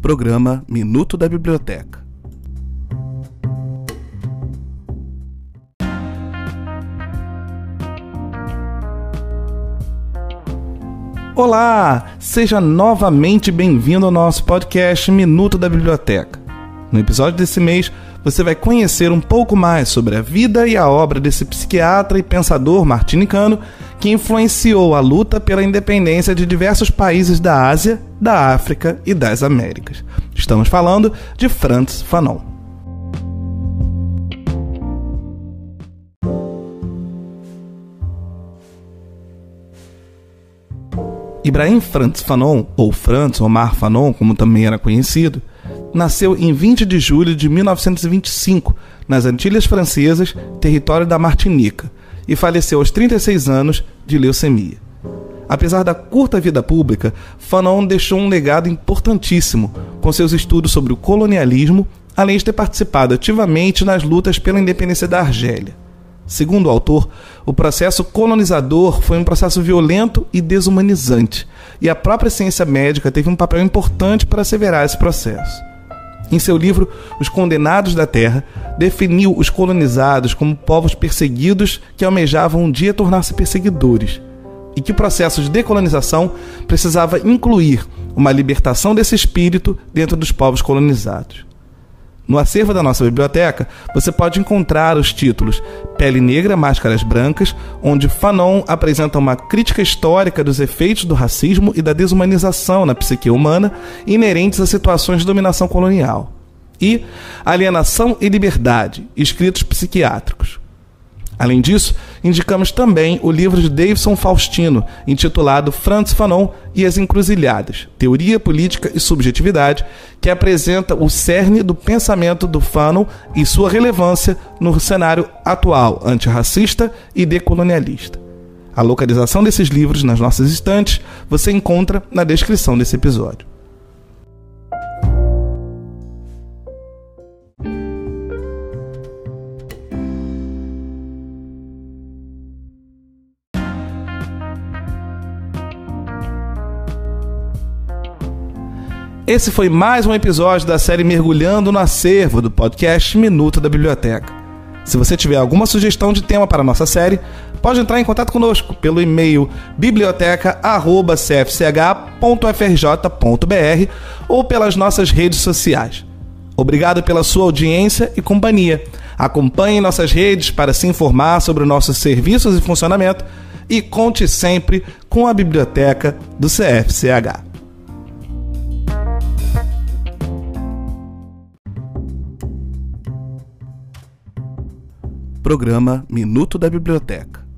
Programa Minuto da Biblioteca. Olá! Seja novamente bem-vindo ao nosso podcast Minuto da Biblioteca. No episódio desse mês, você vai conhecer um pouco mais sobre a vida e a obra desse psiquiatra e pensador martinicano que influenciou a luta pela independência de diversos países da Ásia, da África e das Américas. Estamos falando de Frantz Fanon. Ibrahim Frantz Fanon, ou Frantz Omar Fanon, como também era conhecido, nasceu em 20 de julho de 1925, nas Antilhas Francesas, território da Martinica, e faleceu aos 36 anos de leucemia. Apesar da curta vida pública, Fanon deixou um legado importantíssimo com seus estudos sobre o colonialismo, além de ter participado ativamente nas lutas pela independência da Argélia. Segundo o autor, o processo colonizador foi um processo violento e desumanizante, e a própria ciência médica teve um papel importante para asseverar esse processo. Em seu livro Os Condenados da Terra, definiu os colonizados como povos perseguidos que almejavam um dia tornar-se perseguidores, e que o processo de decolonização precisava incluir uma libertação desse espírito dentro dos povos colonizados. No acervo da nossa biblioteca, você pode encontrar os títulos Pele Negra, Máscaras Brancas, onde Fanon apresenta uma crítica histórica dos efeitos do racismo e da desumanização na psique humana inerentes a situações de dominação colonial. E Alienação e Liberdade, escritos psiquiátricos. Além disso, indicamos também o livro de Davidson Faustino, intitulado Franz Fanon e as Encruzilhadas, Teoria Política e Subjetividade, que apresenta o cerne do pensamento do Fanon e sua relevância no cenário atual antirracista e decolonialista. A localização desses livros nas nossas estantes você encontra na descrição desse episódio. Esse foi mais um episódio da série Mergulhando no Acervo do podcast Minuto da Biblioteca. Se você tiver alguma sugestão de tema para a nossa série, pode entrar em contato conosco pelo e-mail biblioteca.cfch.frj.br ou pelas nossas redes sociais. Obrigado pela sua audiência e companhia. Acompanhe nossas redes para se informar sobre nossos serviços e funcionamento e conte sempre com a biblioteca do CFCH. Programa Minuto da Biblioteca.